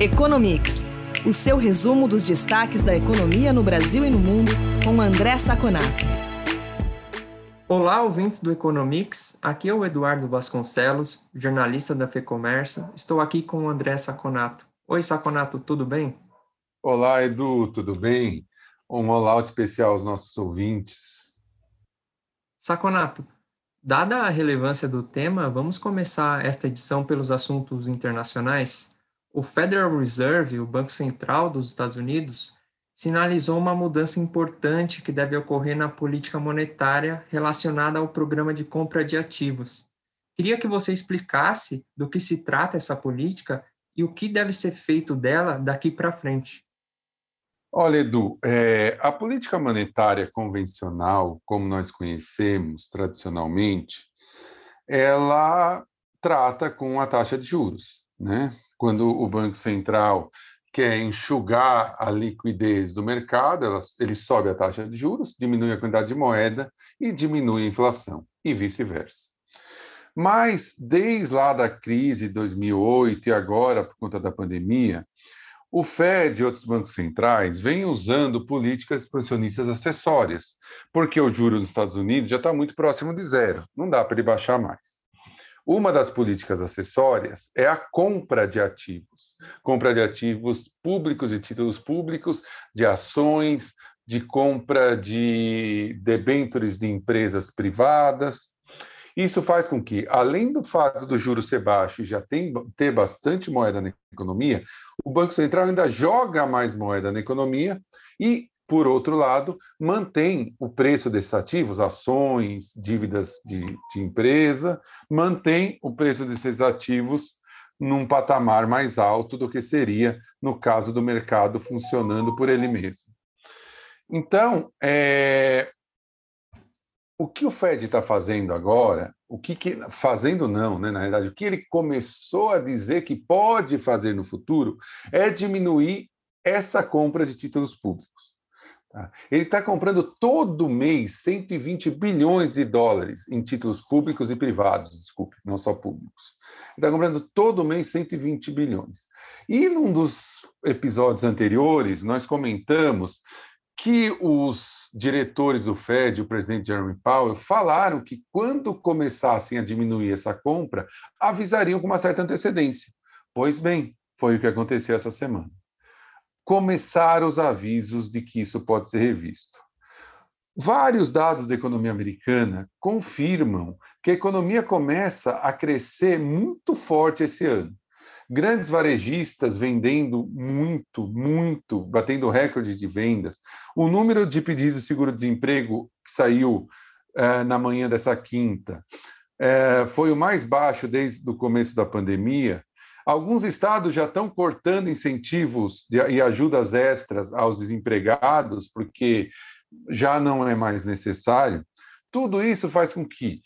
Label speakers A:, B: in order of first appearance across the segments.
A: Economics, o seu resumo dos destaques da economia no Brasil e no mundo, com André Saconato.
B: Olá, ouvintes do Economics. Aqui é o Eduardo Vasconcelos, jornalista da FEComércio. Estou aqui com o André Saconato. Oi, Saconato, tudo bem?
C: Olá, Edu, tudo bem? Um olá especial aos nossos ouvintes.
B: Saconato, dada a relevância do tema, vamos começar esta edição pelos assuntos internacionais. O Federal Reserve, o Banco Central dos Estados Unidos, sinalizou uma mudança importante que deve ocorrer na política monetária relacionada ao programa de compra de ativos. Queria que você explicasse do que se trata essa política e o que deve ser feito dela daqui para frente.
C: Olha, Edu, é, a política monetária convencional, como nós conhecemos tradicionalmente, ela trata com a taxa de juros, né? Quando o Banco Central quer enxugar a liquidez do mercado, ele sobe a taxa de juros, diminui a quantidade de moeda e diminui a inflação, e vice-versa. Mas, desde lá da crise de 2008 e agora, por conta da pandemia, o Fed e outros bancos centrais vêm usando políticas expansionistas acessórias, porque o juro dos Estados Unidos já está muito próximo de zero, não dá para ele baixar mais. Uma das políticas acessórias é a compra de ativos, compra de ativos públicos e títulos públicos, de ações, de compra de debêntures de empresas privadas. Isso faz com que, além do fato do juro ser baixo e já tem, ter bastante moeda na economia, o Banco Central ainda joga mais moeda na economia e por outro lado, mantém o preço desses ativos, ações, dívidas de, de empresa, mantém o preço desses ativos num patamar mais alto do que seria no caso do mercado funcionando por ele mesmo. Então, é, o que o Fed está fazendo agora, o que, que, fazendo não, né, na verdade, o que ele começou a dizer que pode fazer no futuro é diminuir essa compra de títulos públicos. Tá? Ele está comprando todo mês 120 bilhões de dólares em títulos públicos e privados, desculpe, não só públicos. Ele está comprando todo mês 120 bilhões. E num dos episódios anteriores, nós comentamos que os diretores do Fed, o presidente Jeremy Powell, falaram que quando começassem a diminuir essa compra, avisariam com uma certa antecedência. Pois bem, foi o que aconteceu essa semana começar os avisos de que isso pode ser revisto. Vários dados da economia americana confirmam que a economia começa a crescer muito forte esse ano. Grandes varejistas vendendo muito, muito, batendo recorde de vendas. O número de pedidos de seguro-desemprego que saiu eh, na manhã dessa quinta eh, foi o mais baixo desde o começo da pandemia. Alguns estados já estão cortando incentivos e ajudas extras aos desempregados, porque já não é mais necessário. Tudo isso faz com que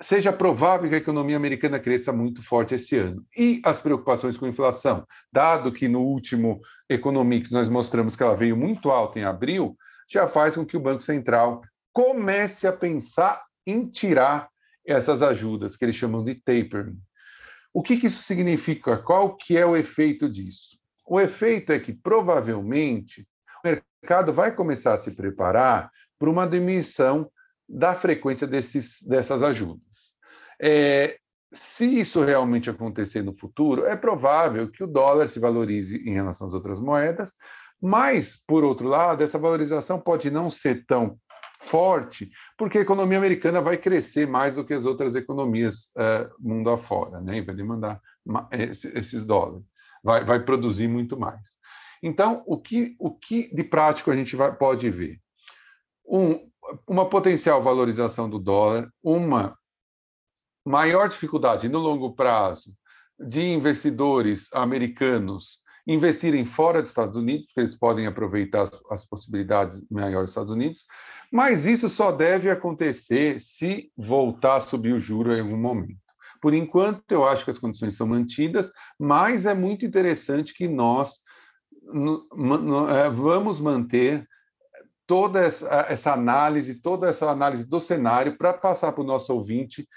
C: seja provável que a economia americana cresça muito forte esse ano. E as preocupações com inflação, dado que no último Economics nós mostramos que ela veio muito alta em abril, já faz com que o Banco Central comece a pensar em tirar essas ajudas, que eles chamam de tapering. O que, que isso significa? Qual que é o efeito disso? O efeito é que provavelmente o mercado vai começar a se preparar para uma diminuição da frequência desses, dessas ajudas. É, se isso realmente acontecer no futuro, é provável que o dólar se valorize em relação às outras moedas, mas, por outro lado, essa valorização pode não ser tão forte, porque a economia americana vai crescer mais do que as outras economias uh, mundo afora, né? vai demandar esses dólares, vai, vai produzir muito mais. Então, o que, o que de prático a gente vai, pode ver? Um, uma potencial valorização do dólar, uma maior dificuldade no longo prazo de investidores americanos investirem fora dos Estados Unidos, porque eles podem aproveitar as, as possibilidades maiores dos Estados Unidos, mas isso só deve acontecer se voltar a subir o juro em algum momento. Por enquanto, eu acho que as condições são mantidas, mas é muito interessante que nós é, vamos manter toda essa, essa, análise, toda essa análise do cenário para passar para o nosso ouvinte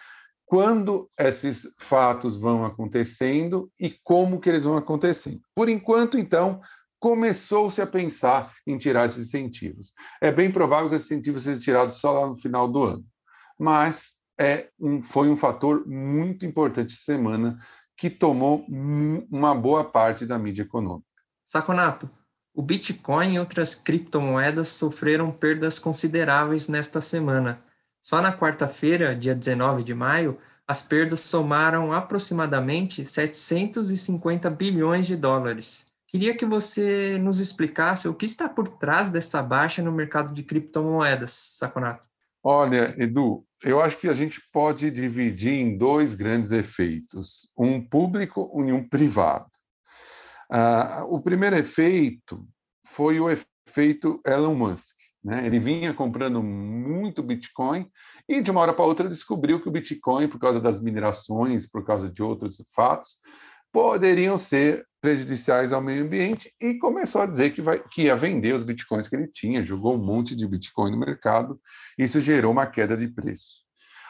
C: quando esses fatos vão acontecendo e como que eles vão acontecendo. Por enquanto, então, começou-se a pensar em tirar esses incentivos. É bem provável que esses incentivos sejam tirados só lá no final do ano, mas é um, foi um fator muito importante essa semana que tomou uma boa parte da mídia econômica.
B: Saconato, o Bitcoin e outras criptomoedas sofreram perdas consideráveis nesta semana. Só na quarta-feira, dia 19 de maio, as perdas somaram aproximadamente 750 bilhões de dólares. Queria que você nos explicasse o que está por trás dessa baixa no mercado de criptomoedas, Saconato.
C: Olha, Edu, eu acho que a gente pode dividir em dois grandes efeitos, um público e um privado. Uh, o primeiro efeito foi o efeito Elon Musk. Né? Ele vinha comprando muito Bitcoin e, de uma hora para outra, descobriu que o Bitcoin, por causa das minerações, por causa de outros fatos, poderiam ser prejudiciais ao meio ambiente e começou a dizer que, vai, que ia vender os bitcoins que ele tinha, jogou um monte de bitcoin no mercado, isso gerou uma queda de preço.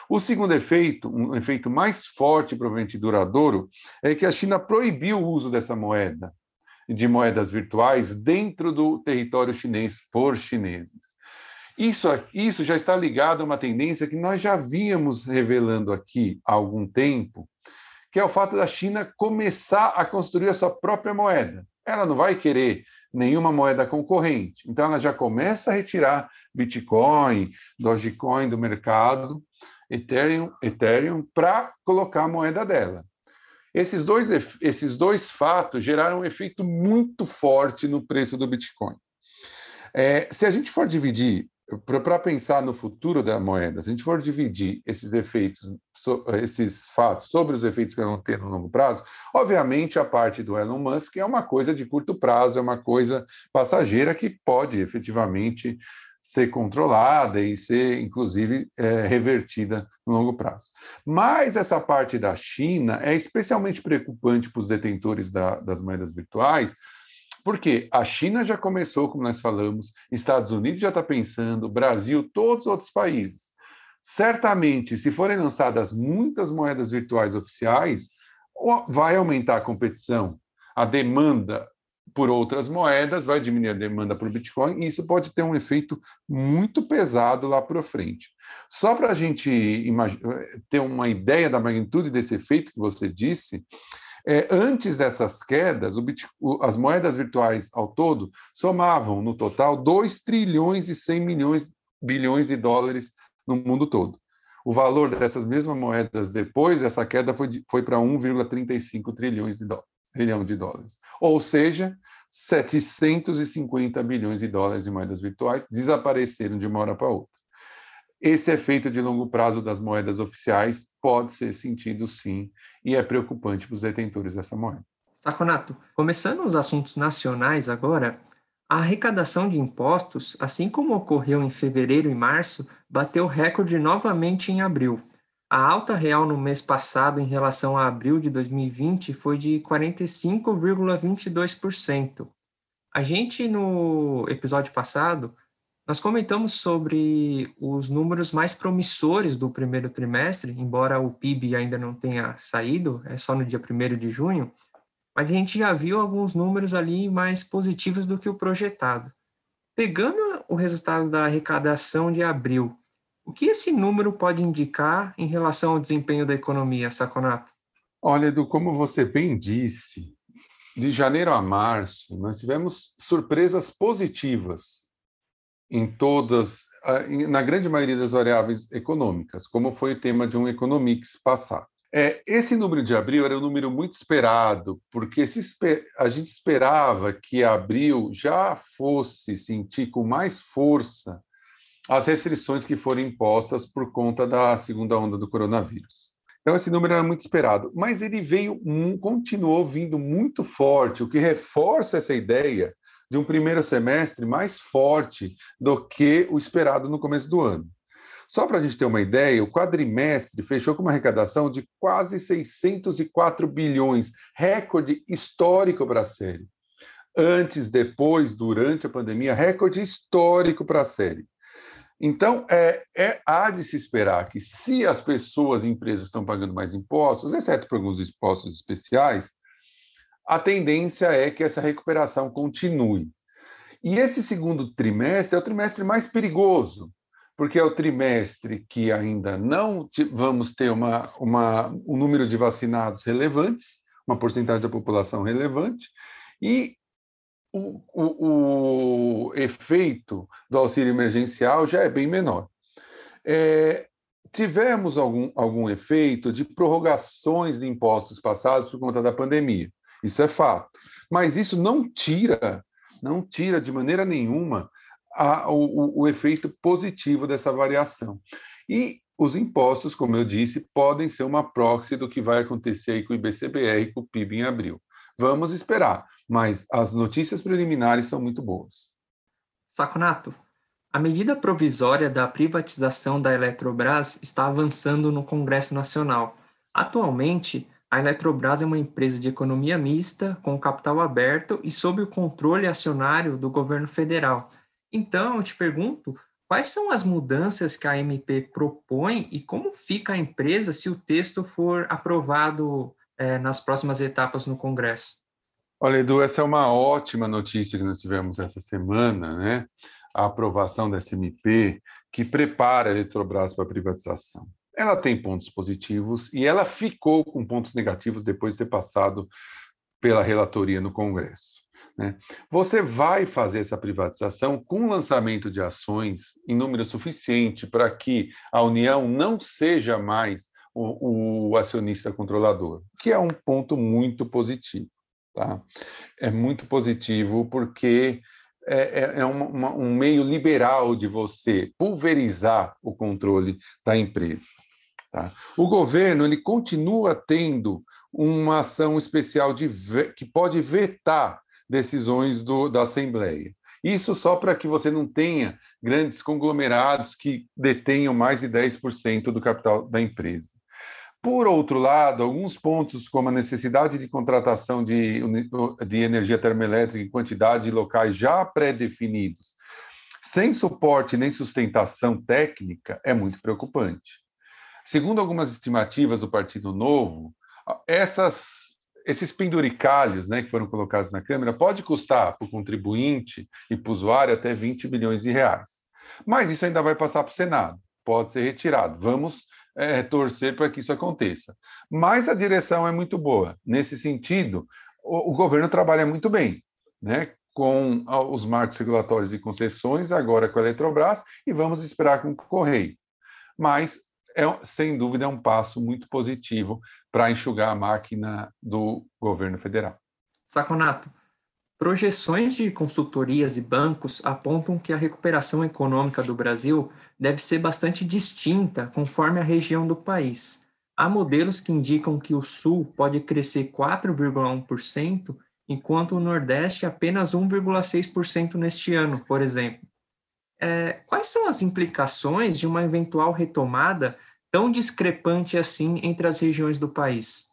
C: O segundo efeito, um efeito mais forte, provavelmente duradouro, é que a China proibiu o uso dessa moeda, de moedas virtuais, dentro do território chinês por chineses. Isso, isso já está ligado a uma tendência que nós já víamos revelando aqui há algum tempo, que é o fato da China começar a construir a sua própria moeda. Ela não vai querer nenhuma moeda concorrente. Então, ela já começa a retirar Bitcoin, Dogecoin do mercado, Ethereum, Ethereum para colocar a moeda dela. Esses dois, esses dois fatos geraram um efeito muito forte no preço do Bitcoin. É, se a gente for dividir para pensar no futuro da moeda, se a gente for dividir esses efeitos, esses fatos sobre os efeitos que vão ter no longo prazo, obviamente a parte do Elon Musk é uma coisa de curto prazo, é uma coisa passageira que pode efetivamente ser controlada e ser, inclusive, é, revertida no longo prazo. Mas essa parte da China é especialmente preocupante para os detentores da, das moedas virtuais, porque a China já começou, como nós falamos, Estados Unidos já está pensando, Brasil, todos os outros países. Certamente, se forem lançadas muitas moedas virtuais oficiais, vai aumentar a competição, a demanda por outras moedas, vai diminuir a demanda por Bitcoin, e isso pode ter um efeito muito pesado lá para frente. Só para a gente ter uma ideia da magnitude desse efeito que você disse, é, antes dessas quedas, o, as moedas virtuais ao todo somavam, no total, 2 trilhões e 100 milhões, bilhões de dólares no mundo todo. O valor dessas mesmas moedas depois dessa queda foi, foi para 1,35 trilhões de dólares, trilhão de dólares. Ou seja, 750 bilhões de dólares em moedas virtuais desapareceram de uma hora para outra. Esse efeito de longo prazo das moedas oficiais pode ser sentido sim e é preocupante para os detentores dessa moeda.
B: Saconato, começando os assuntos nacionais agora, a arrecadação de impostos, assim como ocorreu em fevereiro e março, bateu recorde novamente em abril. A alta real no mês passado em relação a abril de 2020 foi de 45,22%. A gente, no episódio passado, nós comentamos sobre os números mais promissores do primeiro trimestre, embora o PIB ainda não tenha saído, é só no dia 1 de junho, mas a gente já viu alguns números ali mais positivos do que o projetado. Pegando o resultado da arrecadação de abril, o que esse número pode indicar em relação ao desempenho da economia, Saconato?
C: Olha, Edu, como você bem disse, de janeiro a março, nós tivemos surpresas positivas em todas, na grande maioria das variáveis econômicas, como foi o tema de um Economics passado. É, esse número de abril era um número muito esperado, porque se, a gente esperava que abril já fosse sentir com mais força as restrições que foram impostas por conta da segunda onda do coronavírus. Então, esse número era muito esperado, mas ele veio, continuou vindo muito forte, o que reforça essa ideia de um primeiro semestre mais forte do que o esperado no começo do ano. Só para a gente ter uma ideia, o quadrimestre fechou com uma arrecadação de quase 604 bilhões, recorde histórico para a série. Antes, depois, durante a pandemia, recorde histórico para a série. Então, é, é, há de se esperar que, se as pessoas e empresas estão pagando mais impostos, exceto por alguns impostos especiais, a tendência é que essa recuperação continue. E esse segundo trimestre é o trimestre mais perigoso, porque é o trimestre que ainda não vamos ter uma, uma, um número de vacinados relevantes, uma porcentagem da população relevante, e o, o, o efeito do auxílio emergencial já é bem menor. É, tivemos algum, algum efeito de prorrogações de impostos passados por conta da pandemia. Isso é fato. Mas isso não tira, não tira de maneira nenhuma a, o, o efeito positivo dessa variação. E os impostos, como eu disse, podem ser uma proxy do que vai acontecer com o IBCBR e com o PIB em abril. Vamos esperar, mas as notícias preliminares são muito boas.
B: Saconato, a medida provisória da privatização da Eletrobras está avançando no Congresso Nacional. Atualmente, a Eletrobras é uma empresa de economia mista, com capital aberto e sob o controle acionário do governo federal. Então, eu te pergunto, quais são as mudanças que a MP propõe e como fica a empresa se o texto for aprovado é, nas próximas etapas no Congresso?
C: Olha, Edu, essa é uma ótima notícia que nós tivemos essa semana, né? A aprovação dessa MP que prepara a Eletrobras para a privatização ela tem pontos positivos e ela ficou com pontos negativos depois de ter passado pela relatoria no Congresso. Né? Você vai fazer essa privatização com lançamento de ações em número suficiente para que a União não seja mais o, o acionista controlador, que é um ponto muito positivo. Tá? É muito positivo porque é, é, é uma, uma, um meio liberal de você pulverizar o controle da empresa. Tá? O governo ele continua tendo uma ação especial de que pode vetar decisões do, da Assembleia. Isso só para que você não tenha grandes conglomerados que detenham mais de 10% do capital da empresa. Por outro lado, alguns pontos, como a necessidade de contratação de, de energia termoelétrica em quantidade de locais já pré-definidos, sem suporte nem sustentação técnica, é muito preocupante. Segundo algumas estimativas do Partido Novo, essas, esses penduricalhos né, que foram colocados na Câmara pode custar para o contribuinte e para o usuário até 20 bilhões de reais. Mas isso ainda vai passar para o Senado, pode ser retirado. Vamos é, torcer para que isso aconteça. Mas a direção é muito boa. Nesse sentido, o, o governo trabalha muito bem, né? com os marcos regulatórios de concessões, agora com a Eletrobras, e vamos esperar com o Correio. Mas é, sem dúvida, é um passo muito positivo para enxugar a máquina do governo federal.
B: Saconato, projeções de consultorias e bancos apontam que a recuperação econômica do Brasil deve ser bastante distinta conforme a região do país. Há modelos que indicam que o Sul pode crescer 4,1%, enquanto o Nordeste apenas 1,6% neste ano, por exemplo. É, quais são as implicações de uma eventual retomada tão discrepante assim entre as regiões do país?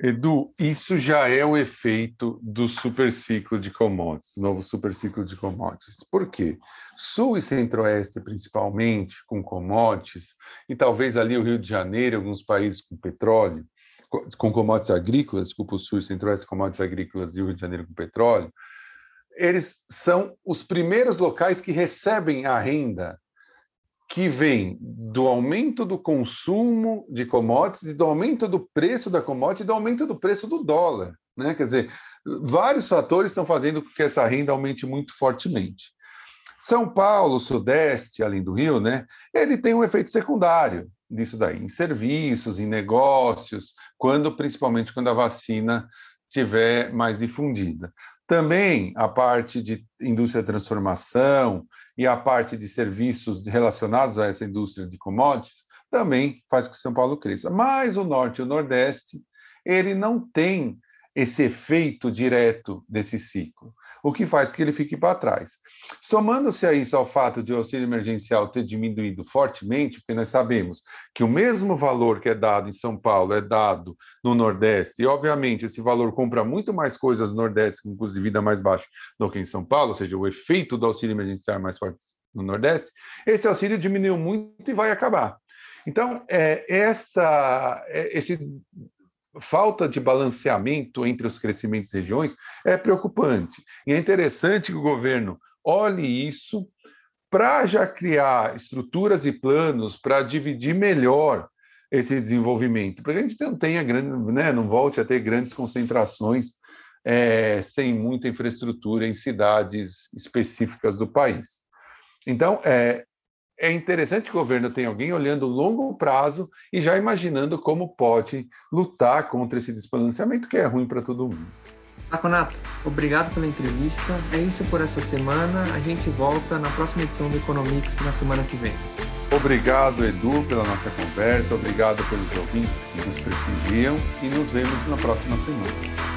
C: Edu, isso já é o efeito do superciclo de commodities, novo superciclo de commodities. Por quê? Sul e Centro-Oeste, principalmente, com commodities, e talvez ali o Rio de Janeiro, alguns países com petróleo, com commodities agrícolas, desculpa, o Sul e Centro-Oeste, commodities agrícolas e o Rio de Janeiro com petróleo, eles são os primeiros locais que recebem a renda que vem do aumento do consumo de commodities do aumento do preço da commodity e do aumento do preço do dólar. Né? Quer dizer, vários fatores estão fazendo com que essa renda aumente muito fortemente. São Paulo, Sudeste, além do Rio, né, ele tem um efeito secundário disso daí, em serviços, em negócios, quando principalmente quando a vacina tiver mais difundida. Também a parte de indústria de transformação e a parte de serviços relacionados a essa indústria de commodities também faz com que São Paulo cresça. Mas o Norte e o Nordeste, ele não tem esse efeito direto desse ciclo, o que faz que ele fique para trás. Somando-se a isso ao fato de o auxílio emergencial ter diminuído fortemente, porque nós sabemos que o mesmo valor que é dado em São Paulo é dado no Nordeste, e obviamente esse valor compra muito mais coisas no Nordeste com custo de vida mais baixo do que em São Paulo, ou seja, o efeito do auxílio emergencial é mais forte no Nordeste, esse auxílio diminuiu muito e vai acabar. Então, é, essa, é, esse falta de balanceamento entre os crescimentos e regiões é preocupante. E é interessante que o governo olhe isso para já criar estruturas e planos para dividir melhor esse desenvolvimento, para que a gente não tenha grande, né, não volte a ter grandes concentrações é, sem muita infraestrutura em cidades específicas do país. Então, é, é interessante que o governo tenha alguém olhando longo prazo e já imaginando como pode lutar contra esse desbalanceamento que é ruim para todo mundo.
B: Saconato, obrigado pela entrevista. É isso por essa semana. A gente volta na próxima edição do Economics na semana que vem.
C: Obrigado, Edu, pela nossa conversa. Obrigado pelos ouvintes que nos prestigiam e nos vemos na próxima semana.